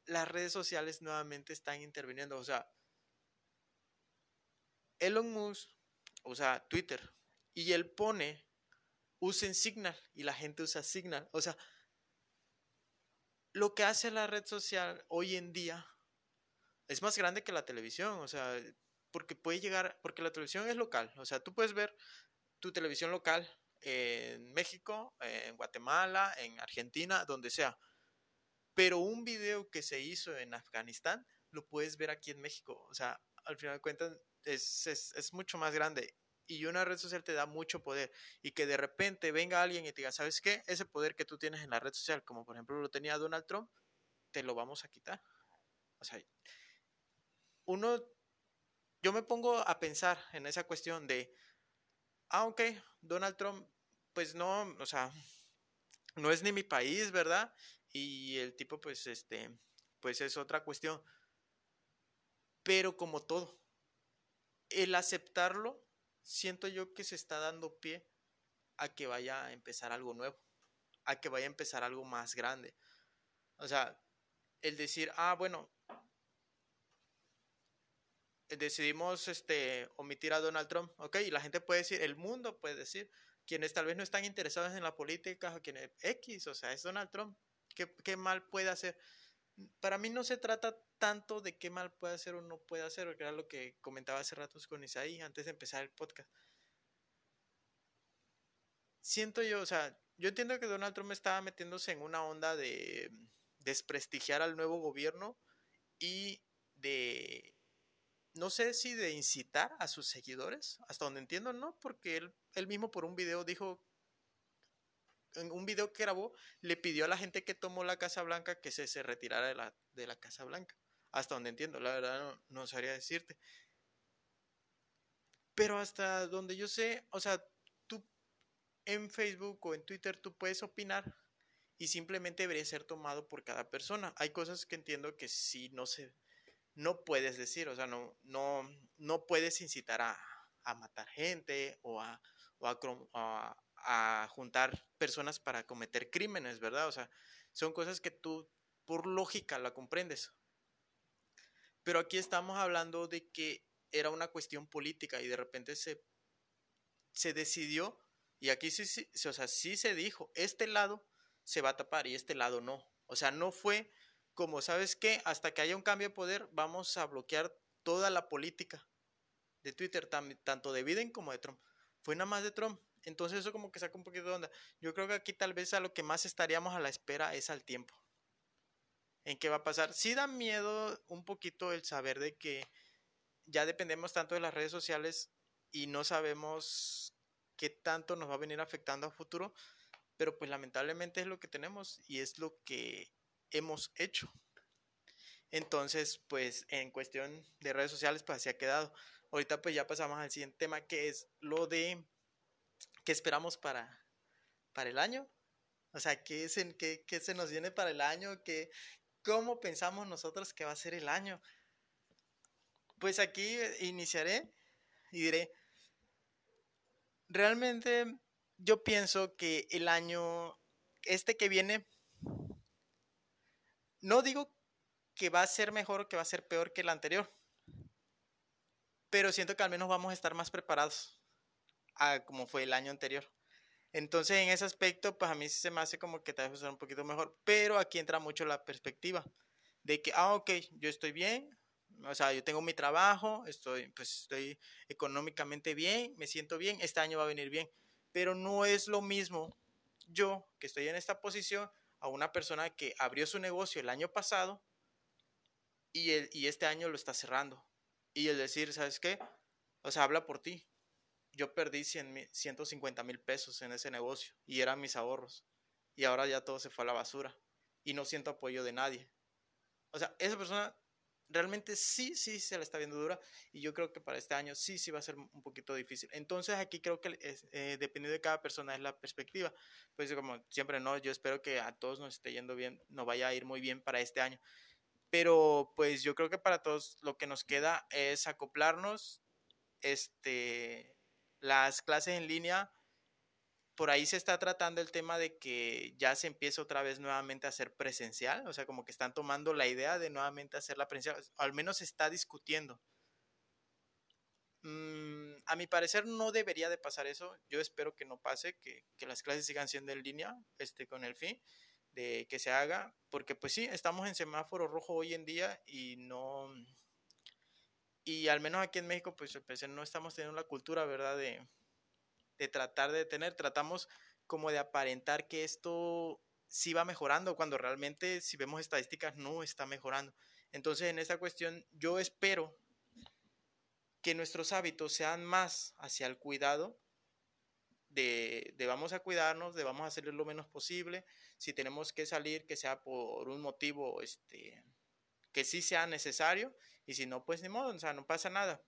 Las redes sociales nuevamente están interviniendo. O sea, Elon Musk usa Twitter y él pone usen Signal y la gente usa Signal. O sea, lo que hace la red social hoy en día es más grande que la televisión. O sea, porque puede llegar, porque la televisión es local, o sea, tú puedes ver tu televisión local en México, en Guatemala, en Argentina, donde sea, pero un video que se hizo en Afganistán lo puedes ver aquí en México, o sea, al final de cuentas es, es, es mucho más grande y una red social te da mucho poder y que de repente venga alguien y te diga, ¿sabes qué? Ese poder que tú tienes en la red social, como por ejemplo lo tenía Donald Trump, te lo vamos a quitar. O sea, uno yo me pongo a pensar en esa cuestión de, ah, ok, Donald Trump, pues no, o sea, no es ni mi país, ¿verdad? Y el tipo, pues, este, pues es otra cuestión. Pero como todo, el aceptarlo, siento yo que se está dando pie a que vaya a empezar algo nuevo, a que vaya a empezar algo más grande. O sea, el decir, ah, bueno, decidimos este, omitir a Donald Trump, ¿ok? Y la gente puede decir, el mundo puede decir, quienes tal vez no están interesados en la política, o quienes X, o sea, es Donald Trump, ¿qué, mal puede hacer? Para mí no se trata tanto de qué mal puede hacer o no puede hacer, porque era lo que comentaba hace ratos con Isaí antes de empezar el podcast. Siento yo, o sea, yo entiendo que Donald Trump estaba metiéndose en una onda de desprestigiar al nuevo gobierno y de no sé si de incitar a sus seguidores, hasta donde entiendo, no, porque él, él mismo por un video dijo, en un video que grabó, le pidió a la gente que tomó la Casa Blanca que se, se retirara de la, de la Casa Blanca, hasta donde entiendo, la verdad no, no sabría decirte. Pero hasta donde yo sé, o sea, tú en Facebook o en Twitter tú puedes opinar y simplemente debería ser tomado por cada persona. Hay cosas que entiendo que sí no se no puedes decir, o sea, no, no, no puedes incitar a, matar gente o, a, a, juntar personas para cometer crímenes, ¿verdad? O sea, son cosas que tú por lógica la comprendes. Pero aquí estamos hablando de que era una cuestión política y de repente se, se decidió, y aquí sí, o sea, sí se dijo, este lado se va a tapar y este lado no. O sea, no fue como, ¿sabes qué? Hasta que haya un cambio de poder, vamos a bloquear toda la política de Twitter, tanto de Biden como de Trump. Fue nada más de Trump. Entonces eso como que saca un poquito de onda. Yo creo que aquí tal vez a lo que más estaríamos a la espera es al tiempo. ¿En qué va a pasar? Sí da miedo un poquito el saber de que ya dependemos tanto de las redes sociales y no sabemos qué tanto nos va a venir afectando a futuro, pero pues lamentablemente es lo que tenemos y es lo que hemos hecho. Entonces, pues en cuestión de redes sociales, pues así ha quedado. Ahorita pues ya pasamos al siguiente tema, que es lo de qué esperamos para, para el año. O sea, ¿qué se, qué, qué se nos viene para el año? ¿Qué, ¿Cómo pensamos nosotros que va a ser el año? Pues aquí iniciaré y diré, realmente yo pienso que el año, este que viene, no digo que va a ser mejor o que va a ser peor que el anterior, pero siento que al menos vamos a estar más preparados a como fue el año anterior. Entonces, en ese aspecto, pues a mí se me hace como que te va a ser un poquito mejor, pero aquí entra mucho la perspectiva de que, ah, ok, yo estoy bien, o sea, yo tengo mi trabajo, estoy, pues estoy económicamente bien, me siento bien, este año va a venir bien, pero no es lo mismo yo que estoy en esta posición a una persona que abrió su negocio el año pasado y, el, y este año lo está cerrando. Y el decir, ¿sabes qué? O sea, habla por ti. Yo perdí 100, 150 mil pesos en ese negocio y eran mis ahorros. Y ahora ya todo se fue a la basura. Y no siento apoyo de nadie. O sea, esa persona realmente sí, sí se la está viendo dura y yo creo que para este año sí, sí va a ser un poquito difícil. Entonces aquí creo que es, eh, dependiendo de cada persona es la perspectiva. Pues como siempre, no, yo espero que a todos nos esté yendo bien, nos vaya a ir muy bien para este año. Pero pues yo creo que para todos lo que nos queda es acoplarnos, este, las clases en línea por ahí se está tratando el tema de que ya se empieza otra vez nuevamente a hacer presencial, o sea, como que están tomando la idea de nuevamente hacerla presencial, al menos se está discutiendo. Mm, a mi parecer no debería de pasar eso, yo espero que no pase, que, las clases sigan siendo en línea, este, con el fin de que se haga, porque pues sí, estamos en semáforo rojo hoy en día y no, y al menos aquí en México pues no estamos teniendo la cultura, ¿verdad? De, de tratar de tener, tratamos como de aparentar que esto sí va mejorando, cuando realmente si vemos estadísticas no está mejorando. Entonces en esta cuestión yo espero que nuestros hábitos sean más hacia el cuidado, de, de, vamos a cuidarnos, de vamos a hacer lo menos posible, si tenemos que salir, que sea por un motivo este, que sí sea necesario, y si no, pues ni modo, o sea, no pasa nada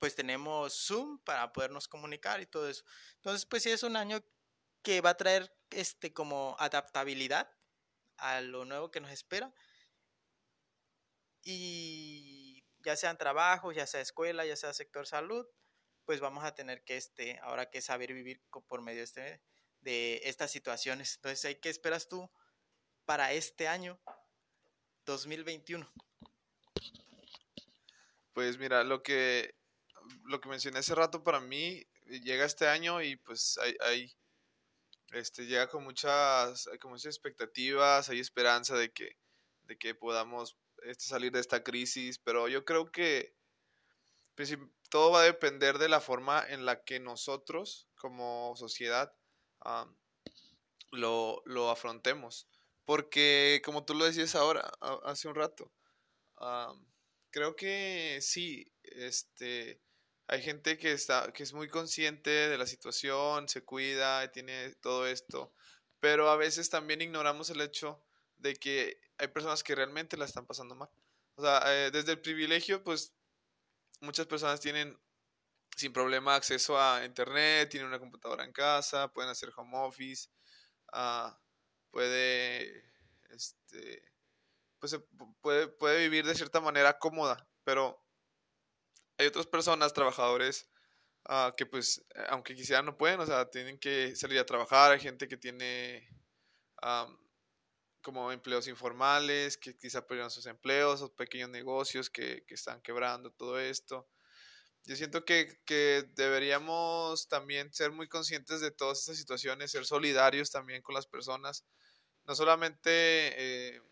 pues tenemos Zoom para podernos comunicar y todo eso. Entonces, pues sí es un año que va a traer este como adaptabilidad a lo nuevo que nos espera. Y ya sean trabajos, ya sea escuela, ya sea sector salud, pues vamos a tener que este ahora que saber vivir por medio de, este, de estas situaciones. Entonces, ¿qué esperas tú para este año 2021? Pues mira, lo que lo que mencioné hace rato para mí llega este año y pues hay, hay este, llega con muchas, con muchas expectativas, hay esperanza de que, de que podamos este, salir de esta crisis, pero yo creo que pues, todo va a depender de la forma en la que nosotros como sociedad lo, lo, afrontemos. Porque como tú lo decías ahora, hace un rato, creo que sí, este, hay gente que está que es muy consciente de la situación, se cuida, tiene todo esto, pero a veces también ignoramos el hecho de que hay personas que realmente la están pasando mal. O sea, eh, desde el privilegio, pues muchas personas tienen sin problema acceso a internet, tienen una computadora en casa, pueden hacer home office, uh, puede, este, pues puede, puede vivir de cierta manera cómoda, pero hay otras personas, trabajadores, uh, que pues, eh, aunque quisieran, no pueden, o sea, tienen que salir a trabajar, hay gente que tiene um, como empleos informales, que quizá perdieron sus empleos, o pequeños negocios que, que están quebrando, todo esto. Yo siento que, que, deberíamos también ser muy conscientes de todas estas situaciones, ser solidarios también con las personas, no solamente eh,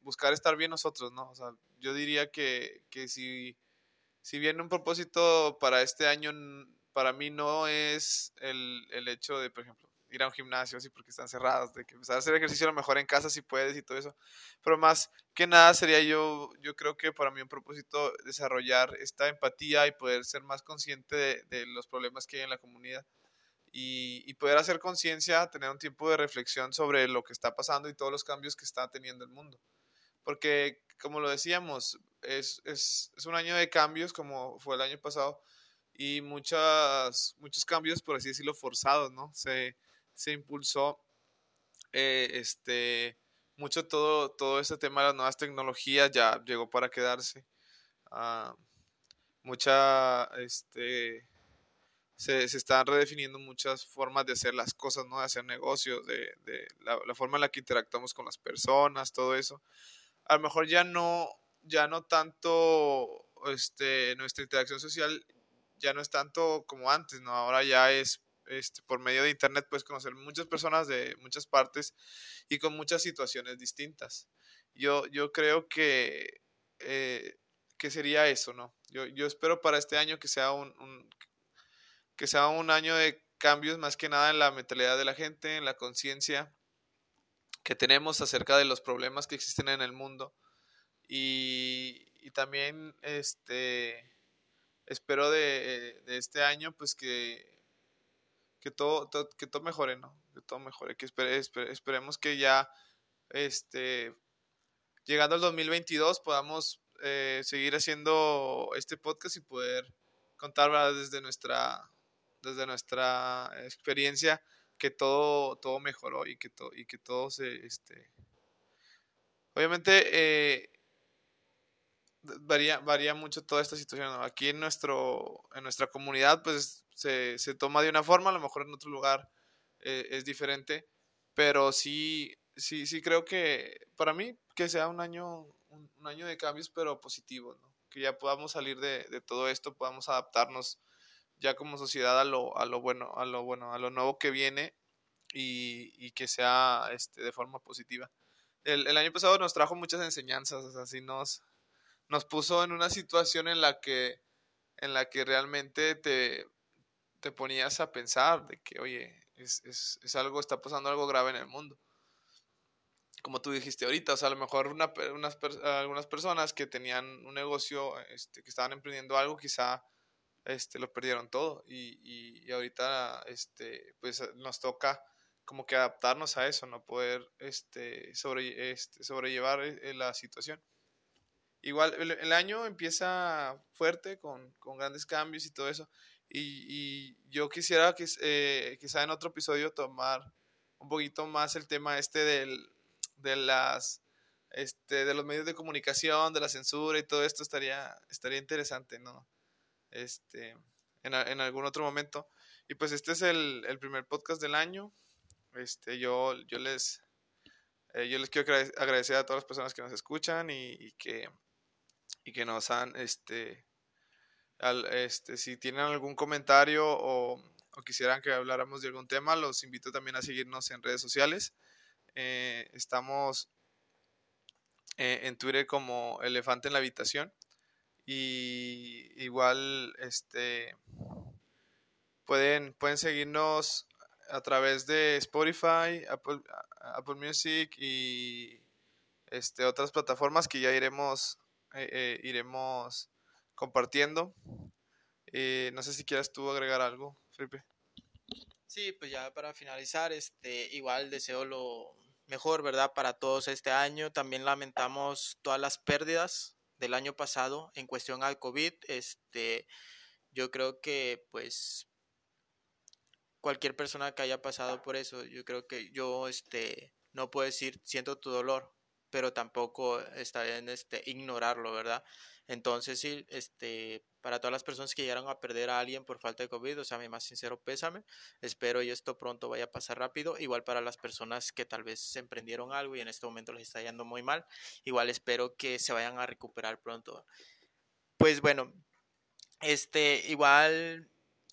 buscar estar bien nosotros, ¿no? O sea, yo diría que, que si si bien un propósito para este año para mí no es el, el hecho de, por ejemplo, ir a un gimnasio así porque están cerrados, de que empezar a hacer ejercicio a lo mejor en casa si puedes y todo eso. Pero más que nada sería yo, yo creo que para mí un propósito desarrollar esta empatía y poder ser más consciente de, de los problemas que hay en la comunidad y, y poder hacer conciencia, tener un tiempo de reflexión sobre lo que está pasando y todos los cambios que está teniendo el mundo. Porque, como lo decíamos, es, es, es un año de cambios como fue el año pasado y muchas, muchos cambios, por así decirlo, forzados, ¿no? Se, se impulsó eh, este, mucho todo, todo este tema de las nuevas tecnologías, ya llegó para quedarse. Ah, mucha, este, se, se, están redefiniendo muchas formas de hacer las cosas, ¿no? De hacer negocios, de, de la, la, forma en la que interactuamos con las personas, todo eso. A lo mejor ya no, ya no tanto, este, nuestra interacción social ya no es tanto como antes, ¿no? Ahora ya es este, por medio de internet puedes conocer muchas personas de muchas partes y con muchas situaciones distintas. Yo, yo creo que, eh, que sería eso, ¿no? Yo, yo, espero para este año que sea un, un, que sea un año de cambios más que nada en la mentalidad de la gente, en la conciencia que tenemos acerca de los problemas que existen en el mundo y, también este espero de, este año pues que que todo, todo, que todo mejore, ¿no? Que todo mejore, que espere, espere, esperemos que ya, este, llegando al 2022 podamos eh, seguir haciendo este podcast y poder contar ¿verdad? desde nuestra, desde nuestra experiencia que todo, todo mejoró y que, to, y que todo se, este, obviamente, eh, varía, varía mucho toda esta situación. Aquí en, nuestro, en nuestra comunidad, pues se, se, toma de una forma, a lo mejor en otro lugar eh, es diferente, pero sí, sí, sí creo que para mí que sea un año, un, año de cambios, pero positivos, ¿no? que ya podamos salir de, de, todo esto, podamos adaptarnos ya como sociedad a lo, a lo bueno, a lo bueno, a lo nuevo que viene y, y que sea este, de forma positiva. El, el, año pasado nos trajo muchas enseñanzas, así nos, nos puso en una situación en la que, en la que realmente te, te ponías a pensar de que, oye, es, es, es, algo, está pasando algo grave en el mundo. Como tú dijiste ahorita, o sea, a lo mejor una, unas, algunas personas que tenían un negocio, este, que estaban emprendiendo algo, quizá este, lo perdieron todo. Y, y, y ahorita, este, pues nos toca como que adaptarnos a eso, no poder este, sobre, este, sobrellevar eh, la situación. Igual, el, el, año empieza fuerte con, con, grandes cambios y todo eso. Y, y yo quisiera que eh, quizá en otro episodio tomar un poquito más el tema este del, de las este, de los medios de comunicación, de la censura y todo esto estaría, estaría interesante, ¿no? Este, en, en algún otro momento. Y pues este es el, el primer podcast del año. Este, yo, yo les eh, yo les quiero agradecer a todas las personas que nos escuchan y, y que y que nos han, este, este, si tienen algún comentario o, o, quisieran que habláramos de algún tema, los invito también a seguirnos en redes sociales. Eh, estamos eh, en Twitter como Elefante en la Habitación y igual, este, pueden, pueden seguirnos a través de Spotify, Apple, Apple Music y este, otras plataformas que ya iremos eh, eh, iremos compartiendo. Eh, no sé si quieras tú agregar algo, Felipe. Sí, pues ya para finalizar, este, igual deseo lo mejor, ¿verdad? Para todos este año. También lamentamos todas las pérdidas del año pasado en cuestión al COVID. Este, yo creo que, pues, cualquier persona que haya pasado por eso, yo creo que yo, este, no puedo decir siento tu dolor, pero tampoco está bien este, ignorarlo, ¿verdad? Entonces, sí, este, para todas las personas que llegaron a perder a alguien por falta de COVID, o sea, mi más sincero pésame. Espero y esto pronto vaya a pasar rápido. Igual para las personas que tal vez emprendieron algo y en este momento les está yendo muy mal, igual espero que se vayan a recuperar pronto. Pues bueno, este, igual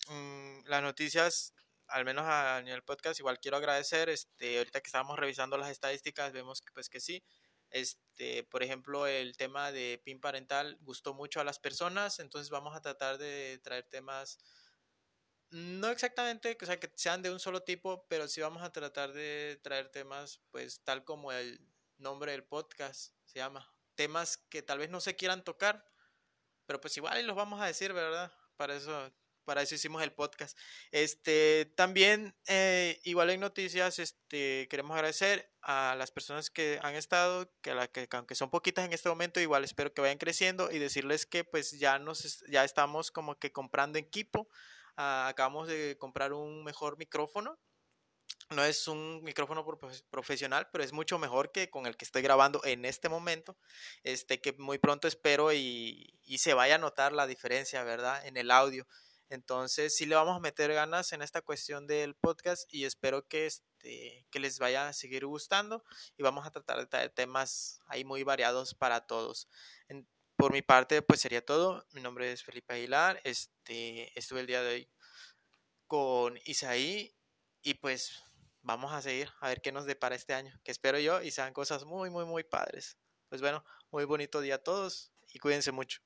mmm, las noticias al menos a nivel podcast, igual quiero agradecer, este, ahorita que estábamos revisando las estadísticas, vemos que pues que sí, este, por ejemplo, el tema de PIN parental gustó mucho a las personas, entonces vamos a tratar de traer temas, no exactamente, o sea, que sean de un solo tipo, pero sí vamos a tratar de traer temas, pues tal como el nombre del podcast se llama, temas que tal vez no se quieran tocar, pero pues igual los vamos a decir, ¿verdad? Para eso para eso hicimos el podcast. Este, también, eh, igual en noticias, este, queremos agradecer a las personas que han estado, que, la, que aunque son poquitas en este momento, igual espero que vayan creciendo y decirles que pues ya nos, ya estamos como que comprando equipo. Uh, acabamos de comprar un mejor micrófono no es un micrófono profesional, pero es mucho mejor que con el que estoy grabando en este momento. Este que muy pronto espero y, y se vaya a notar la diferencia, ¿verdad? En el audio. Entonces, sí le vamos a meter ganas en esta cuestión del podcast y espero que, este, que les vaya a seguir gustando y vamos a tratar de temas ahí muy variados para todos. por mi parte, pues sería todo. Mi nombre es Felipe Aguilar. Este, estuve el día de hoy con Isaí y pues vamos a seguir a ver qué nos depara este año, que espero yo y sean cosas muy, muy, muy padres. Pues bueno, muy bonito día a todos y cuídense mucho.